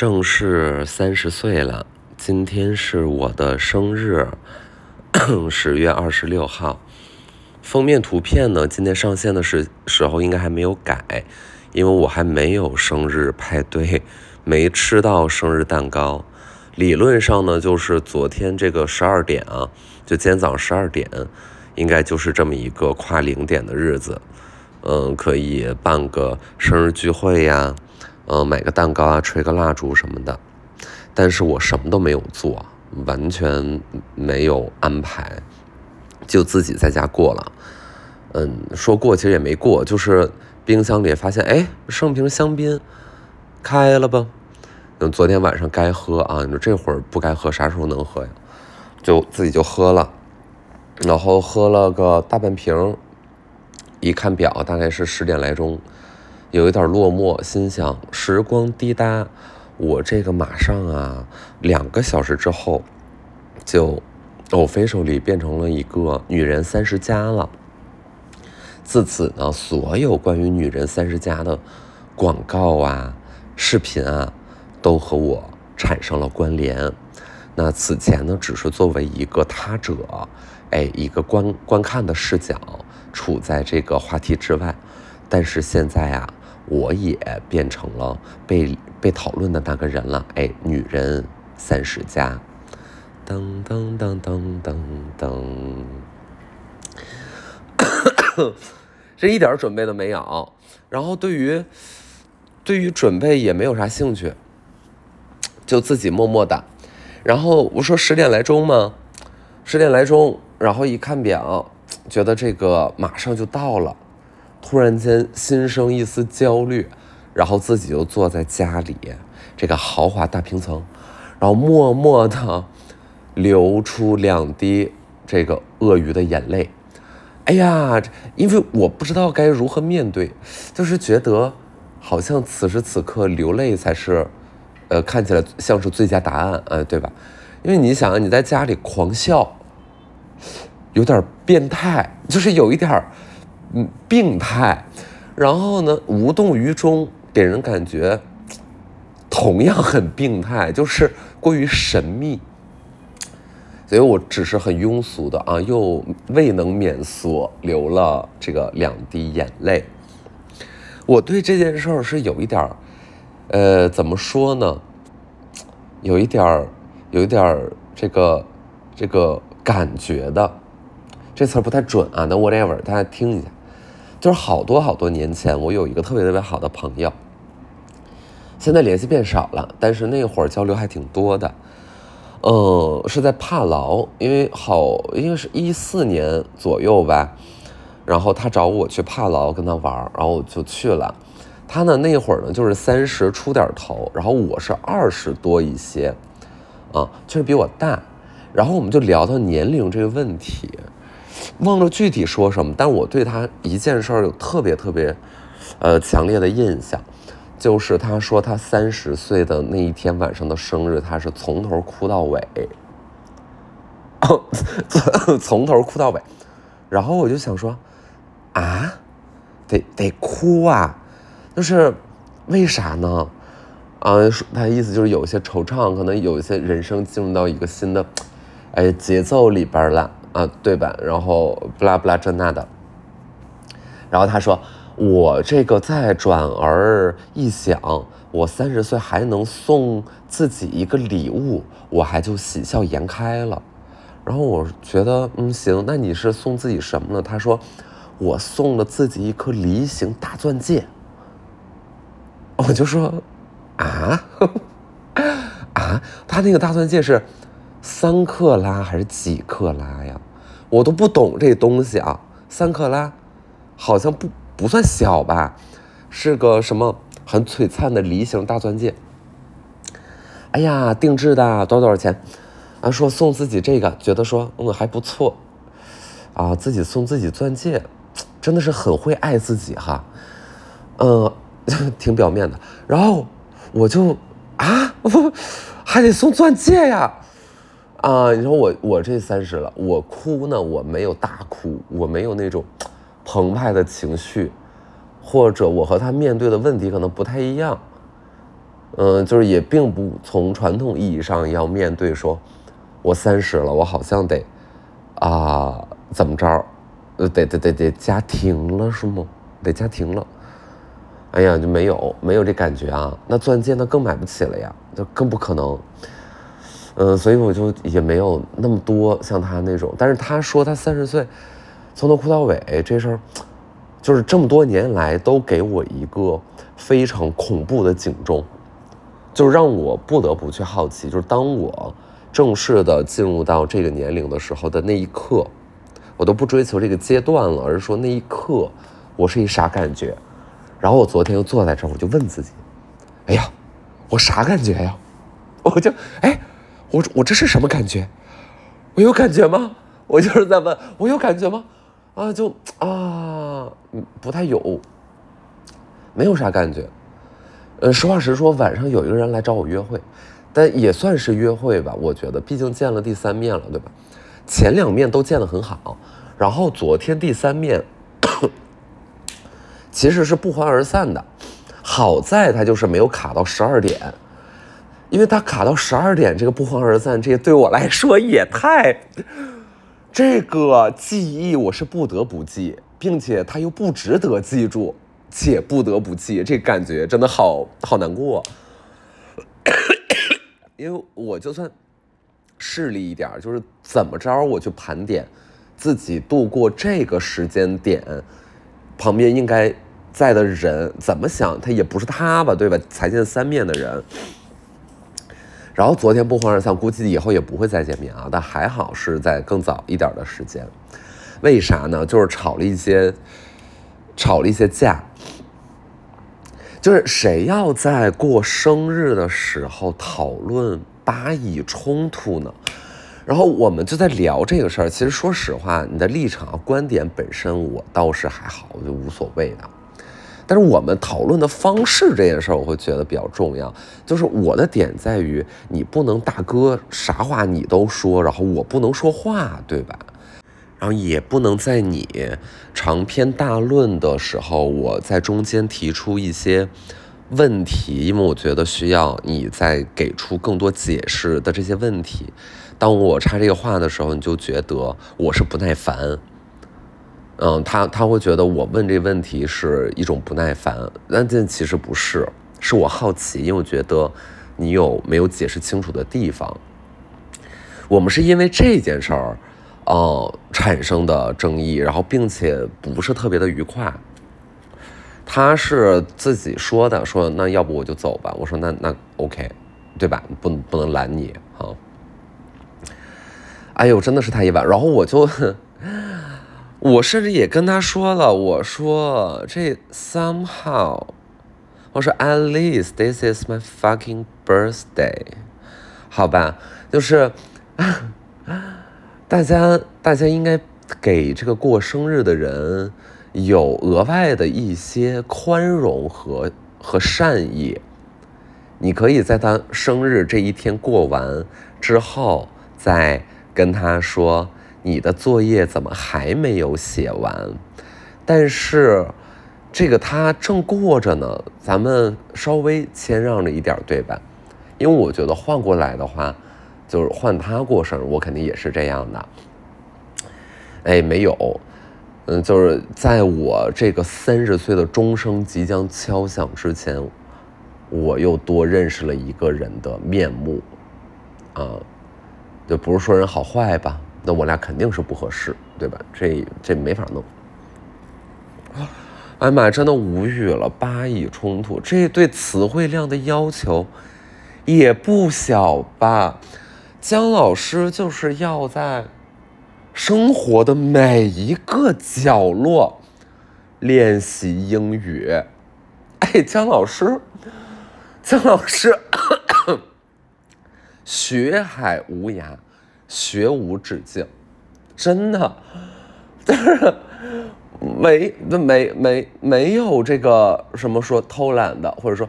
正式三十岁了，今天是我的生日，十月二十六号。封面图片呢，今天上线的时时候应该还没有改，因为我还没有生日派对，没吃到生日蛋糕。理论上呢，就是昨天这个十二点啊，就今天早上十二点，应该就是这么一个跨零点的日子，嗯，可以办个生日聚会呀。嗯，买个蛋糕啊，吹个蜡烛什么的，但是我什么都没有做，完全没有安排，就自己在家过了。嗯，说过其实也没过，就是冰箱里发现，哎，剩瓶香槟，开了吧。嗯，昨天晚上该喝啊，你说这会儿不该喝，啥时候能喝呀？就自己就喝了，然后喝了个大半瓶，一看表，大概是十点来钟。有一点落寞，心想时光滴答，我这个马上啊，两个小时之后就我飞手里变成了一个女人三十加了。自此呢，所有关于女人三十加的广告啊、视频啊，都和我产生了关联。那此前呢，只是作为一个他者，哎，一个观观看的视角，处在这个话题之外。但是现在啊。我也变成了被被讨论的那个人了，哎，女人三十加，噔噔噔噔噔噔，这 一点准备都没有，然后对于对于准备也没有啥兴趣，就自己默默的，然后我说十点来钟吗？十点来钟，然后一看表，觉得这个马上就到了。突然间心生一丝焦虑，然后自己就坐在家里这个豪华大平层，然后默默的流出两滴这个鳄鱼的眼泪。哎呀，因为我不知道该如何面对，就是觉得好像此时此刻流泪才是，呃，看起来像是最佳答案，呃，对吧？因为你想，你在家里狂笑，有点变态，就是有一点。嗯，病态，然后呢，无动于衷，给人感觉同样很病态，就是过于神秘。所以我只是很庸俗的啊，又未能免俗，流了这个两滴眼泪。我对这件事儿是有一点儿，呃，怎么说呢？有一点儿，有一点儿这个这个感觉的，这词儿不太准啊。那 whatever，大家听一下。就是好多好多年前，我有一个特别特别好的朋友，现在联系变少了，但是那会儿交流还挺多的。嗯，是在帕劳，因为好应该是一四年左右吧，然后他找我去帕劳跟他玩，然后我就去了。他呢那会儿呢就是三十出点头，然后我是二十多一些，啊，确实比我大。然后我们就聊到年龄这个问题。忘了具体说什么，但我对他一件事儿有特别特别，呃，强烈的印象，就是他说他三十岁的那一天晚上的生日，他是从头哭到尾，从头哭到尾，然后我就想说，啊，得得哭啊，就是为啥呢？啊，他意思就是有些惆怅，可能有一些人生进入到一个新的，哎，节奏里边了。啊，对吧？然后不拉不拉这那的，然后他说：“我这个再转而一想，我三十岁还能送自己一个礼物，我还就喜笑颜开了。”然后我觉得，嗯，行，那你是送自己什么呢？他说：“我送了自己一颗梨形大钻戒。”我就说：“啊，啊，他那个大钻戒是？”三克拉还是几克拉呀？我都不懂这东西啊。三克拉，好像不不算小吧？是个什么很璀璨的梨形大钻戒。哎呀，定制的，多少多少钱？啊，说送自己这个，觉得说嗯还不错。啊，自己送自己钻戒，真的是很会爱自己哈。嗯，挺表面的。然后我就啊，还得送钻戒呀。啊，你说我我这三十了，我哭呢，我没有大哭，我没有那种澎湃的情绪，或者我和他面对的问题可能不太一样，嗯，就是也并不从传统意义上要面对说，我三十了，我好像得啊怎么着，得得得得家庭了是吗？得家庭了。哎呀，就没有没有这感觉啊！那钻戒那更买不起了呀，就更不可能。嗯，所以我就也没有那么多像他那种。但是他说他三十岁，从头哭到尾这事儿，就是这么多年来都给我一个非常恐怖的警钟，就是让我不得不去好奇，就是当我正式的进入到这个年龄的时候的那一刻，我都不追求这个阶段了，而是说那一刻我是一啥感觉。然后我昨天又坐在这儿，我就问自己：“哎呀，我啥感觉呀？” 我就哎，我我这是什么感觉？我有感觉吗？我就是在问，我有感觉吗？啊，就啊，不太有，没有啥感觉。呃，实话实说，晚上有一个人来找我约会，但也算是约会吧。我觉得，毕竟见了第三面了，对吧？前两面都见得很好，然后昨天第三面。其实是不欢而散的，好在他就是没有卡到十二点，因为他卡到十二点，这个不欢而散，这个对我来说也太，这个记忆我是不得不记，并且他又不值得记住，且不得不记，这感觉真的好好难过，因为我就算势利一点，就是怎么着我去盘点自己度过这个时间点。旁边应该在的人怎么想？他也不是他吧，对吧？才见三面的人，然后昨天不欢而散，估计以后也不会再见面啊。但还好是在更早一点的时间，为啥呢？就是吵了一些，吵了一些架。就是谁要在过生日的时候讨论巴以冲突呢？然后我们就在聊这个事儿。其实说实话，你的立场、观点本身，我倒是还好，我就无所谓的。但是我们讨论的方式这件事儿，我会觉得比较重要。就是我的点在于，你不能大哥啥话你都说，然后我不能说话，对吧？然后也不能在你长篇大论的时候，我在中间提出一些问题，因为我觉得需要你再给出更多解释的这些问题。当我插这个话的时候，你就觉得我是不耐烦，嗯，他他会觉得我问这问题是一种不耐烦，但这其实不是，是我好奇，因为我觉得你有没有解释清楚的地方。我们是因为这件事儿，呃，产生的争议，然后并且不是特别的愉快。他是自己说的，说那要不我就走吧。我说那那 OK，对吧？不不能拦你啊。哎呦，真的是太意外。然后我就，我甚至也跟他说了，我说这 somehow，我说 at least this is my fucking birthday，好吧，就是大家大家应该给这个过生日的人有额外的一些宽容和和善意。你可以在他生日这一天过完之后再。跟他说：“你的作业怎么还没有写完？”但是，这个他正过着呢，咱们稍微谦让着一点，对吧？因为我觉得换过来的话，就是换他过生日，我肯定也是这样的。哎，没有，嗯，就是在我这个三十岁的钟声即将敲响之前，我又多认识了一个人的面目，啊。就不是说人好坏吧？那我俩肯定是不合适，对吧？这这没法弄。哎呀妈呀，真的无语了！巴以冲突，这对词汇量的要求也不小吧？姜老师就是要在生活的每一个角落练习英语。哎，姜老师，姜老师。学海无涯，学无止境，真的，就是没没没没有这个什么说偷懒的，或者说，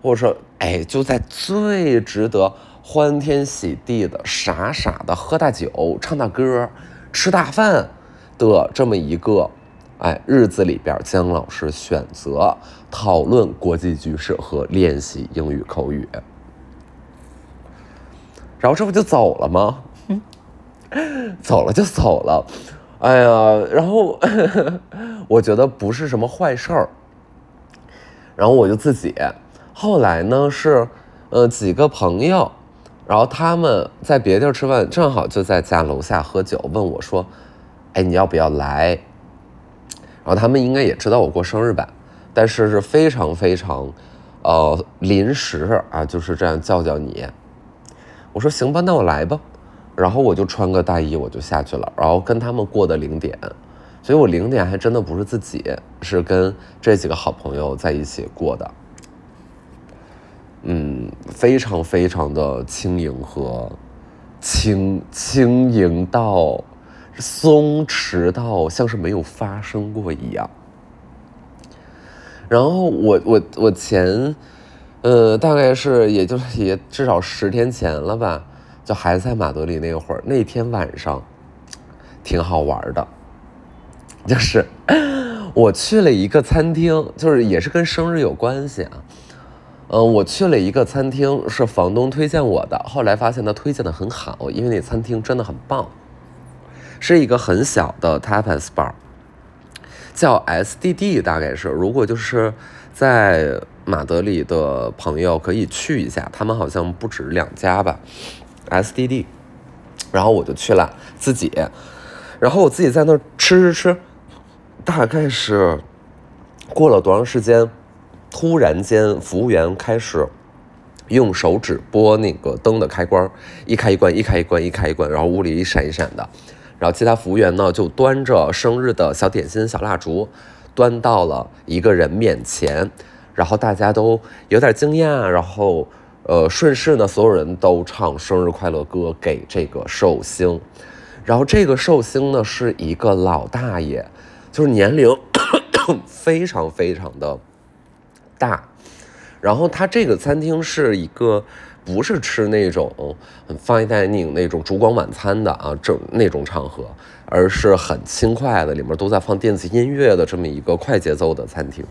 或者说，哎，就在最值得欢天喜地的傻傻的喝大酒、唱大歌、吃大饭的这么一个哎，日子里边，姜老师选择讨论国际局势和练习英语口语，然后这不就走了吗？走了就走了，哎呀，然后 我觉得不是什么坏事儿，然后我就自己，后来呢是呃几个朋友，然后他们在别地儿吃饭，正好就在家楼下喝酒，问我说：“哎，你要不要来？”然后他们应该也知道我过生日吧，但是是非常非常，呃，临时啊，就是这样叫叫你。我说行吧，那我来吧。然后我就穿个大衣，我就下去了，然后跟他们过的零点。所以我零点还真的不是自己，是跟这几个好朋友在一起过的。嗯，非常非常的轻盈和轻轻盈到。松弛到像是没有发生过一样。然后我我我前，呃，大概是也就是也至少十天前了吧，就还在马德里那会儿，那天晚上挺好玩的，就是我去了一个餐厅，就是也是跟生日有关系啊。嗯，我去了一个餐厅，是房东推荐我的，后来发现他推荐的很好，因为那餐厅真的很棒。是一个很小的 tapas bar，叫 SDD，大概是。如果就是在马德里的朋友可以去一下，他们好像不止两家吧。SDD，然后我就去了自己，然后我自己在那儿吃吃吃，大概是过了多长时间，突然间服务员开始用手指拨那个灯的开关，一开一关，一开一关，一开一关，然后屋里一闪一闪的。然后其他服务员呢，就端着生日的小点心、小蜡烛，端到了一个人面前，然后大家都有点惊讶，然后呃，顺势呢，所有人都唱生日快乐歌给这个寿星，然后这个寿星呢是一个老大爷，就是年龄 非常非常的大，然后他这个餐厅是一个。不是吃那种很 fine dining 那种烛光晚餐的啊，这那种场合，而是很轻快的，里面都在放电子音乐的这么一个快节奏的餐厅。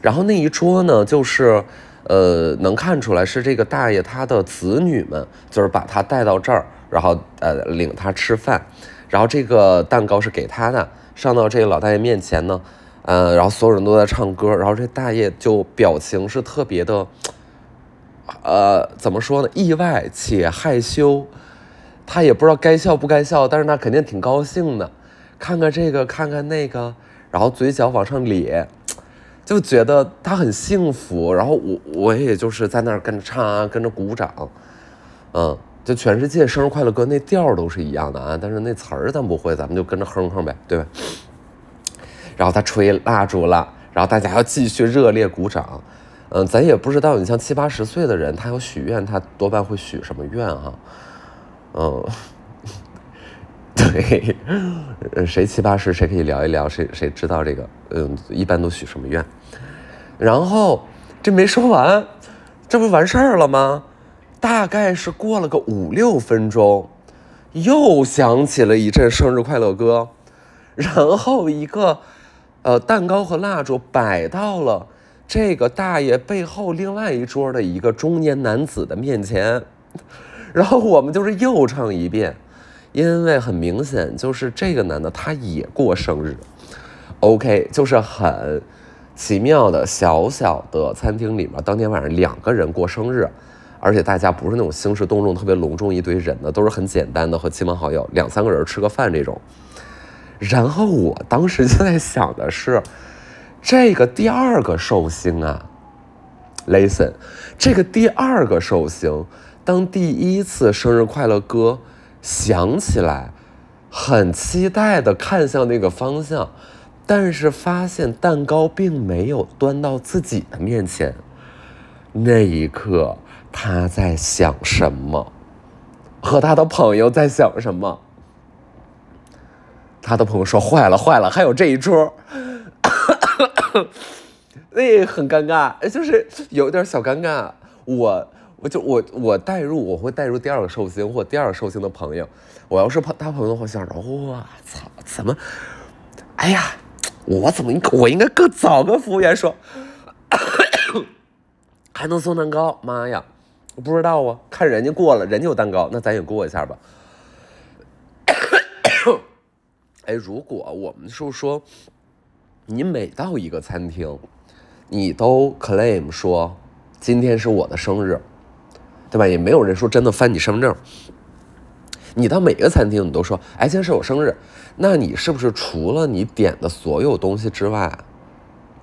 然后那一桌呢，就是呃，能看出来是这个大爷他的子女们，就是把他带到这儿，然后呃领他吃饭，然后这个蛋糕是给他的，上到这个老大爷面前呢，呃，然后所有人都在唱歌，然后这大爷就表情是特别的。呃，怎么说呢？意外且害羞，他也不知道该笑不该笑，但是他肯定挺高兴的。看看这个，看看那个，然后嘴角往上咧，就觉得他很幸福。然后我我也就是在那儿跟着唱啊，跟着鼓掌，嗯，就全世界生日快乐歌那调都是一样的啊，但是那词儿咱不会，咱们就跟着哼哼呗，对吧？然后他吹蜡烛了，然后大家要继续热烈鼓掌。嗯，咱也不知道，你像七八十岁的人，他要许愿，他多半会许什么愿哈？嗯，对，谁七八十，谁可以聊一聊，谁谁知道这个？嗯，一般都许什么愿？然后这没说完，这不完事儿了吗？大概是过了个五六分钟，又响起了一阵生日快乐歌，然后一个呃蛋糕和蜡烛摆到了。这个大爷背后另外一桌的一个中年男子的面前，然后我们就是又唱一遍，因为很明显就是这个男的他也过生日，OK，就是很奇妙的小小的餐厅里面，当天晚上两个人过生日，而且大家不是那种兴师动众特别隆重一堆人的，都是很简单的和亲朋好友两三个人吃个饭这种。然后我当时就在想的是。这个第二个寿星啊，Listen，这个第二个寿星，当第一次生日快乐歌想起来，很期待的看向那个方向，但是发现蛋糕并没有端到自己的面前。那一刻，他在想什么？和他的朋友在想什么？他的朋友说：“坏了，坏了，还有这一桌。”那很尴尬，就是有点小尴尬。我我就我我带入，我会带入第二个寿星或第二个寿星的朋友。我要是他朋友的话，想着我操，怎么哎呀，我怎么我应该更早跟服务员说，还能送蛋糕？妈呀，不知道啊，看人家过了，人家有蛋糕，那咱也过一下吧。哎，如果我们是说，你每到一个餐厅，你都 claim 说今天是我的生日，对吧？也没有人说真的翻你身份证。你到每个餐厅，你都说，哎，今天是我生日，那你是不是除了你点的所有东西之外，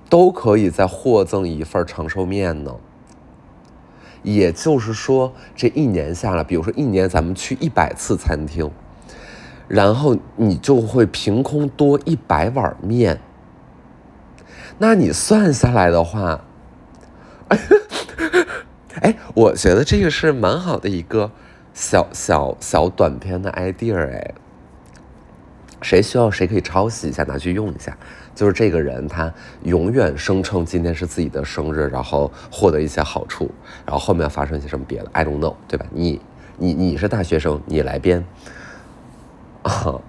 都可以再获赠一份长寿面呢？也就是说，这一年下来，比如说一年咱们去一百次餐厅。然后你就会凭空多一百碗面，那你算下来的话，哎，我觉得这个是蛮好的一个小小小短片的 idea 哎，谁需要谁可以抄袭一下拿去用一下，就是这个人他永远声称今天是自己的生日，然后获得一些好处，然后后面发生一些什么别的，I don't know，对吧？你你你是大学生，你来编。啊，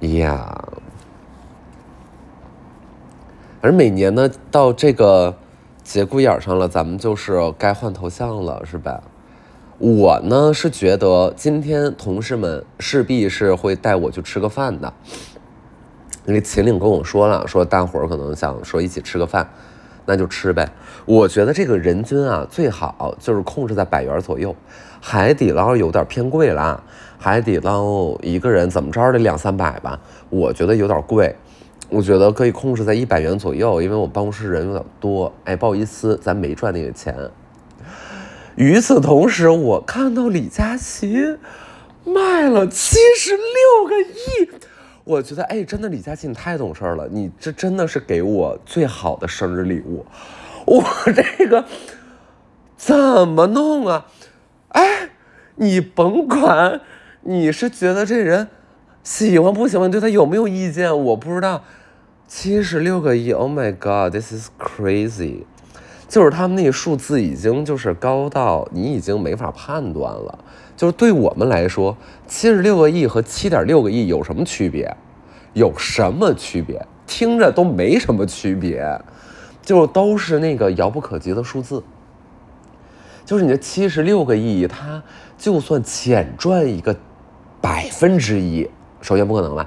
呀，而每年呢，到这个节骨眼上了，咱们就是该换头像了，是吧？我呢是觉得今天同事们势必是会带我去吃个饭的，因为秦岭跟我说了，说大伙儿可能想说一起吃个饭，那就吃呗。我觉得这个人均啊，最好就是控制在百元左右，海底捞有点偏贵了。海底捞一个人怎么着得两三百吧，我觉得有点贵，我觉得可以控制在一百元左右，因为我办公室人有点多。哎，不好意思，咱没赚那个钱。与此同时，我看到李佳琦卖了七十六个亿，我觉得哎，真的李佳琦你太懂事了，你这真的是给我最好的生日礼物。我这个怎么弄啊？哎，你甭管。你是觉得这人喜欢不喜欢？对他有没有意见？我不知道。七十六个亿，Oh my God，this is crazy！就是他们那个数字已经就是高到你已经没法判断了。就是对我们来说，七十六个亿和七点六个亿有什么区别？有什么区别？听着都没什么区别，就都是那个遥不可及的数字。就是你这七十六个亿，它就算浅赚一个。百分之一，首先不可能吧？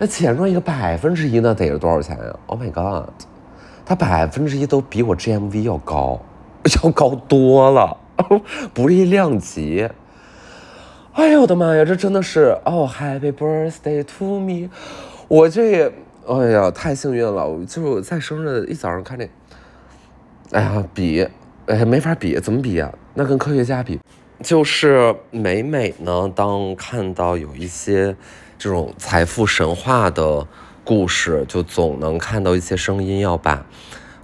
那钱赚一个百分之一，那得是多少钱呀？Oh my god，它百分之一都比我 GMV 要高，要高多了，不是一量级。哎呦我的妈呀，这真的是哦，Happy birthday to me！我这也，哎呀，太幸运了，就是在生日一早上看这，哎呀，比，哎，没法比，怎么比呀？那跟科学家比。就是每每呢，当看到有一些这种财富神话的故事，就总能看到一些声音要把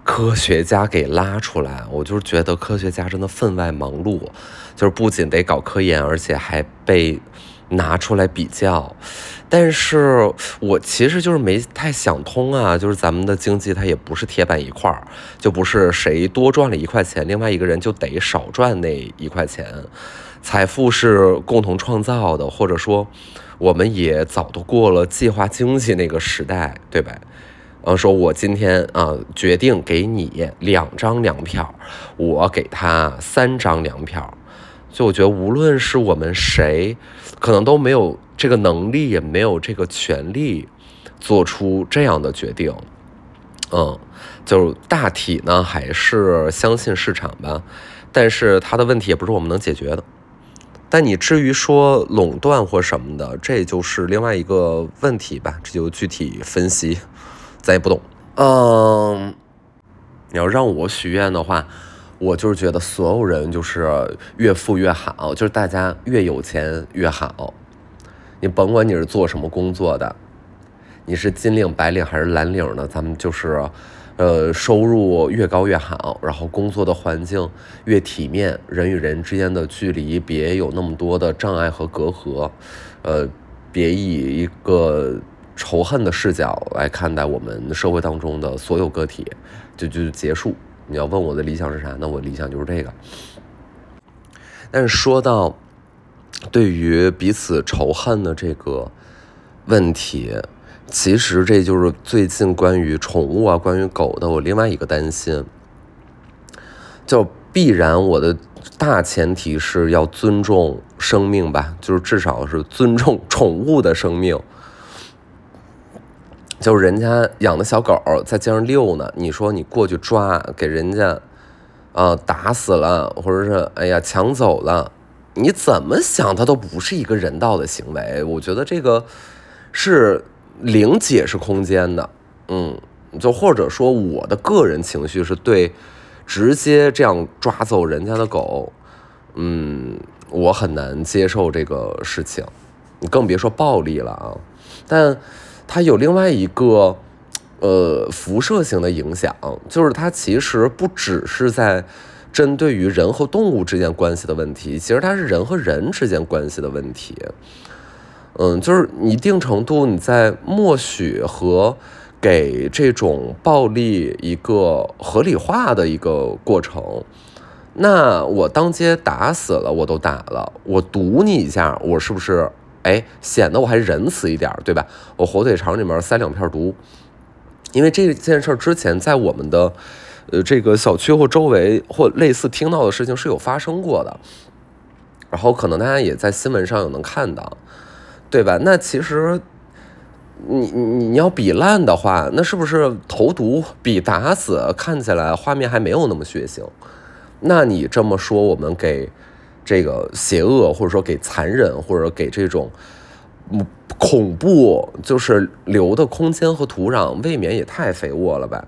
科学家给拉出来。我就是觉得科学家真的分外忙碌，就是不仅得搞科研，而且还被拿出来比较。但是我其实就是没太想通啊，就是咱们的经济它也不是铁板一块儿，就不是谁多赚了一块钱，另外一个人就得少赚那一块钱。财富是共同创造的，或者说，我们也早都过了计划经济那个时代，对吧？嗯，说我今天啊决定给你两张粮票，我给他三张粮票，所以我觉得无论是我们谁，可能都没有。这个能力也没有这个权利做出这样的决定，嗯，就大体呢还是相信市场吧，但是他的问题也不是我们能解决的。但你至于说垄断或什么的，这就是另外一个问题吧，这就具体分析，咱也不懂。嗯，你要让我许愿的话，我就是觉得所有人就是越富越好，就是大家越有钱越好。你甭管你是做什么工作的，你是金领、白领还是蓝领的，咱们就是，呃，收入越高越好，然后工作的环境越体面，人与人之间的距离别有那么多的障碍和隔阂，呃，别以一个仇恨的视角来看待我们社会当中的所有个体，就就结束。你要问我的理想是啥？那我理想就是这个。但是说到。对于彼此仇恨的这个问题，其实这就是最近关于宠物啊、关于狗的我另外一个担心，就必然我的大前提是要尊重生命吧，就是至少是尊重宠物的生命。就是人家养的小狗在街上遛呢，你说你过去抓，给人家啊打死了，或者是哎呀抢走了，你怎么想它都不是一个人道的行为。我觉得这个是零解释空间的，嗯，就或者说我的个人情绪是对直接这样抓走人家的狗，嗯，我很难接受这个事情，你更别说暴力了啊，但。它有另外一个，呃，辐射性的影响，就是它其实不只是在针对于人和动物之间关系的问题，其实它是人和人之间关系的问题。嗯，就是一定程度你在默许和给这种暴力一个合理化的一个过程。那我当街打死了，我都打了，我堵你一下，我是不是？哎，显得我还仁慈一点，对吧？我火腿肠里面塞两片毒，因为这件事之前在我们的呃这个小区或周围或类似听到的事情是有发生过的，然后可能大家也在新闻上有能看到，对吧？那其实你你你要比烂的话，那是不是投毒比打死看起来画面还没有那么血腥？那你这么说，我们给。这个邪恶，或者说给残忍，或者给这种恐怖，就是留的空间和土壤，未免也太肥沃了吧？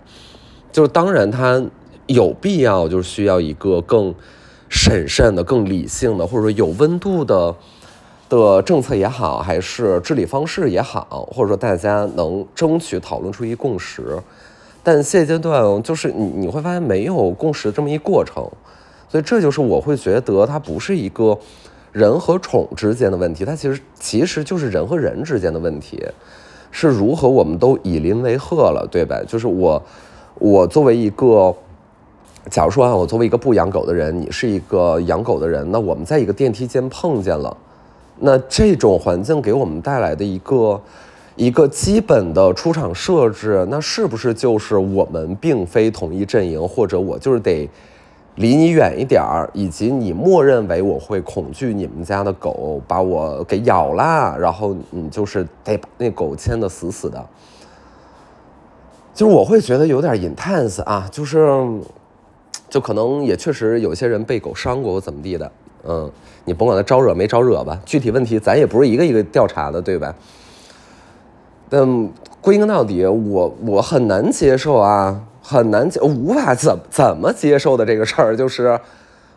就当然，它有必要，就是需要一个更审慎的、更理性的，或者说有温度的的政策也好，还是治理方式也好，或者说大家能争取讨论出一共识。但现阶段，就是你你会发现没有共识这么一过程。所以这就是我会觉得它不是一个人和宠之间的问题，它其实其实就是人和人之间的问题，是如何我们都以邻为壑了，对吧？就是我我作为一个，假如说啊，我作为一个不养狗的人，你是一个养狗的人，那我们在一个电梯间碰见了，那这种环境给我们带来的一个一个基本的出场设置，那是不是就是我们并非同一阵营，或者我就是得？离你远一点儿，以及你默认为我会恐惧你们家的狗把我给咬啦，然后你就是得把那狗牵的死死的。就是我会觉得有点 intense 啊，就是，就可能也确实有些人被狗伤过或怎么地的，嗯，你甭管他招惹没招惹吧，具体问题咱也不是一个一个调查的，对吧？但归根到底，我我很难接受啊。很难接，无法怎怎么接受的这个事儿，就是，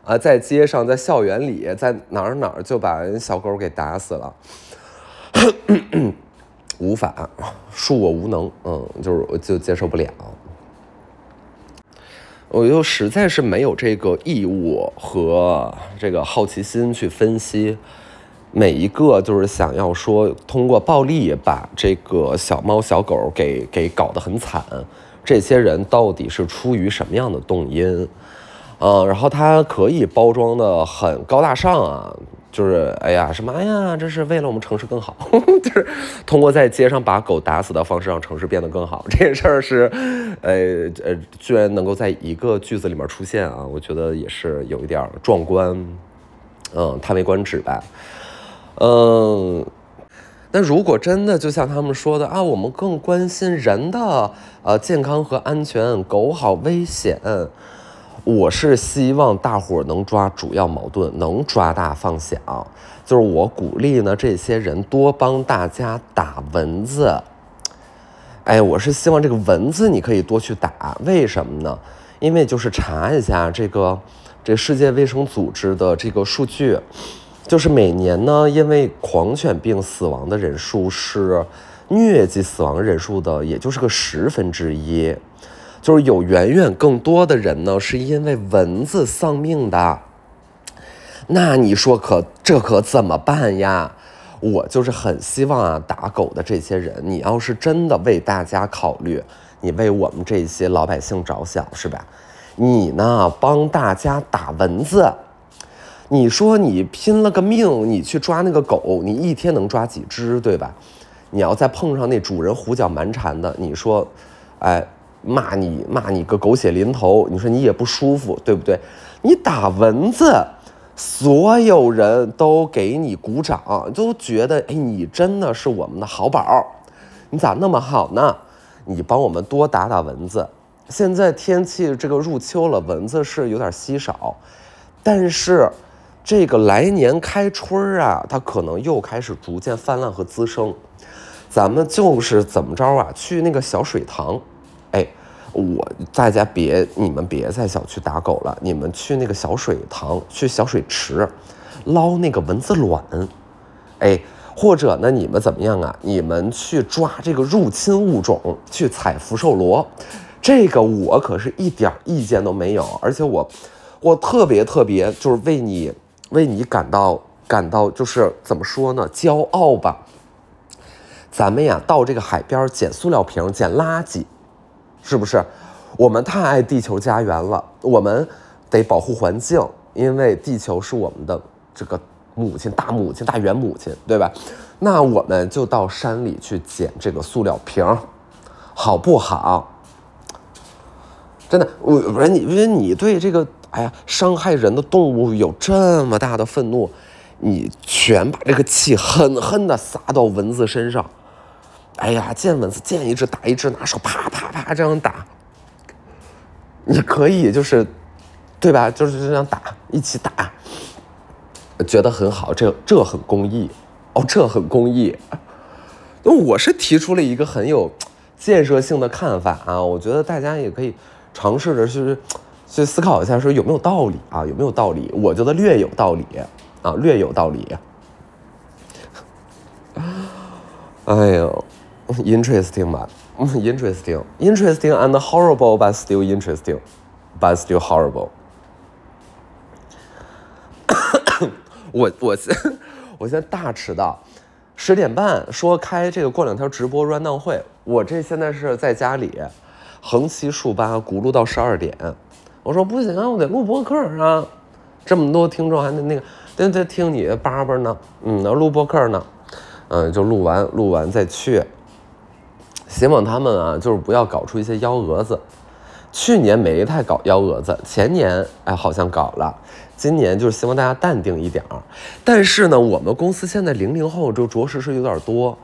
啊，在街上，在校园里，在哪儿哪儿就把人小狗给打死了，无法，恕我无能，嗯，就是我就接受不了，我又实在是没有这个义务和这个好奇心去分析每一个，就是想要说通过暴力把这个小猫小狗给给搞得很惨。这些人到底是出于什么样的动因？嗯，然后他可以包装的很高大上啊，就是哎呀什么哎呀，这是为了我们城市更好，就是通过在街上把狗打死的方式让城市变得更好。这事儿是，呃呃，居然能够在一个句子里面出现啊，我觉得也是有一点壮观，嗯，叹为观止吧，嗯。那如果真的就像他们说的啊，我们更关心人的呃健康和安全，狗好危险。我是希望大伙儿能抓主要矛盾，能抓大放小。就是我鼓励呢，这些人多帮大家打蚊子。哎，我是希望这个蚊子你可以多去打，为什么呢？因为就是查一下这个这世界卫生组织的这个数据。就是每年呢，因为狂犬病死亡的人数是疟疾死亡人数的，也就是个十分之一。就是有远远更多的人呢，是因为蚊子丧命的。那你说可这可怎么办呀？我就是很希望啊，打狗的这些人，你要是真的为大家考虑，你为我们这些老百姓着想，是吧？你呢，帮大家打蚊子。你说你拼了个命，你去抓那个狗，你一天能抓几只，对吧？你要再碰上那主人胡搅蛮缠的，你说，哎，骂你骂你个狗血淋头，你说你也不舒服，对不对？你打蚊子，所有人都给你鼓掌，都觉得哎，你真的是我们的好宝，你咋那么好呢？你帮我们多打打蚊子。现在天气这个入秋了，蚊子是有点稀少，但是。这个来年开春啊，它可能又开始逐渐泛滥和滋生。咱们就是怎么着啊？去那个小水塘，哎，我大家别你们别在小区打狗了，你们去那个小水塘，去小水池捞那个蚊子卵，哎，或者呢，你们怎么样啊？你们去抓这个入侵物种，去采福寿螺，这个我可是一点意见都没有，而且我我特别特别就是为你。为你感到感到就是怎么说呢？骄傲吧。咱们呀，到这个海边捡塑料瓶、捡垃圾，是不是？我们太爱地球家园了，我们得保护环境，因为地球是我们的这个母亲、大母亲、大元母亲，对吧？那我们就到山里去捡这个塑料瓶，好不好？真的，我不是你，因为你对这个。哎呀，伤害人的动物有这么大的愤怒，你全把这个气狠狠地撒到蚊子身上。哎呀，见蚊子见一只打一只，拿手啪啪啪这样打。你可以就是，对吧？就是这样打，一起打，觉得很好，这这很公益哦，这很公益。那我是提出了一个很有建设性的看法啊，我觉得大家也可以尝试着去。去思考一下，说有没有道理啊？有没有道理？我觉得略有道理啊，略有道理。哎呦，interesting 吧？interesting，interesting and horrible but still interesting，but still horrible。我我现我现在大迟到，十点半说开这个过两天直播 run down 会，我这现在是在家里横七竖八轱辘到十二点。我说不行啊，我得录播客啊，这么多听众还得那个，得得听你叭叭呢，嗯，那录播客呢，嗯，就录完录完再去。希望他们啊，就是不要搞出一些幺蛾子。去年没太搞幺蛾子，前年哎好像搞了，今年就是希望大家淡定一点儿。但是呢，我们公司现在零零后就着实是有点多，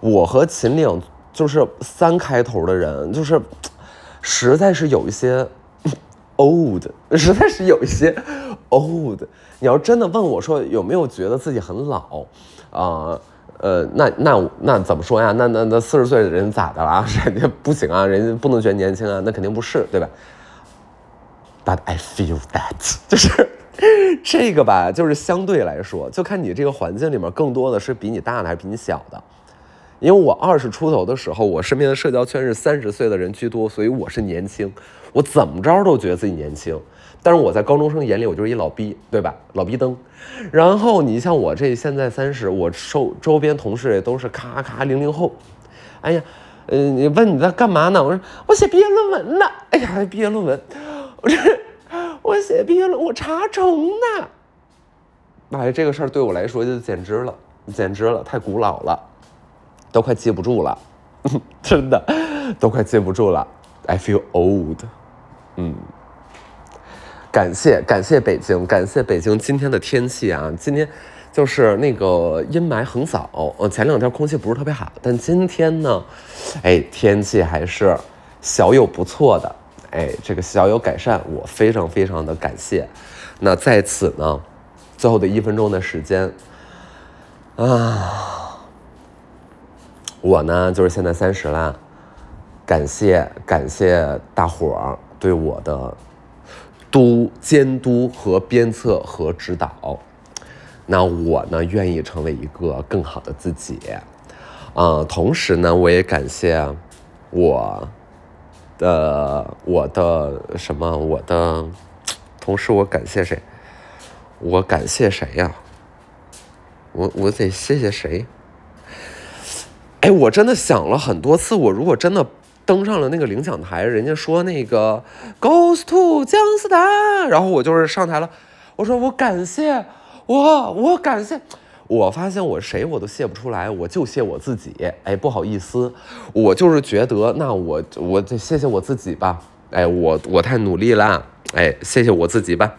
我和秦岭就是三开头的人，就是实在是有一些。old 实在是有一些 old。你要真的问我说有没有觉得自己很老啊？呃，呃那那那怎么说呀？那那那四十岁的人咋的了？人家不行啊，人家不能觉得年轻啊，那肯定不是，对吧？But I feel that，就是这个吧，就是相对来说，就看你这个环境里面更多的是比你大的还是比你小的。因为我二十出头的时候，我身边的社交圈是三十岁的人居多，所以我是年轻。我怎么着都觉得自己年轻，但是我在高中生眼里我就是一老逼，对吧？老逼灯。然后你像我这现在三十，我周周边同事也都是咔咔零零后。哎呀，嗯，你问你在干嘛呢？我说我写毕业论文呢。哎呀，毕业论文，我这我写毕业论，我查重呢。哎，这个事儿对我来说就简直了，简直了，太古老了，都快记不住了，真的都快记不住了。I feel old。嗯，感谢感谢北京，感谢北京今天的天气啊！今天就是那个阴霾横扫，呃，前两天空气不是特别好，但今天呢，哎，天气还是小有不错的，哎，这个小有改善，我非常非常的感谢。那在此呢，最后的一分钟的时间啊，我呢就是现在三十了，感谢感谢大伙儿。对我的督监督和鞭策和指导，那我呢愿意成为一个更好的自己，啊，同时呢我也感谢我的我的什么我的，同时我感谢谁？我感谢谁呀？我我得谢谢谁？哎，我真的想了很多次，我如果真的。登上了那个领奖台，人家说那个 goes to 姜思达，然后我就是上台了，我说我感谢我我感谢我发现我谁我都谢不出来，我就谢我自己。哎，不好意思，我就是觉得，那我我得谢谢我自己吧。哎，我我太努力了，哎，谢谢我自己吧。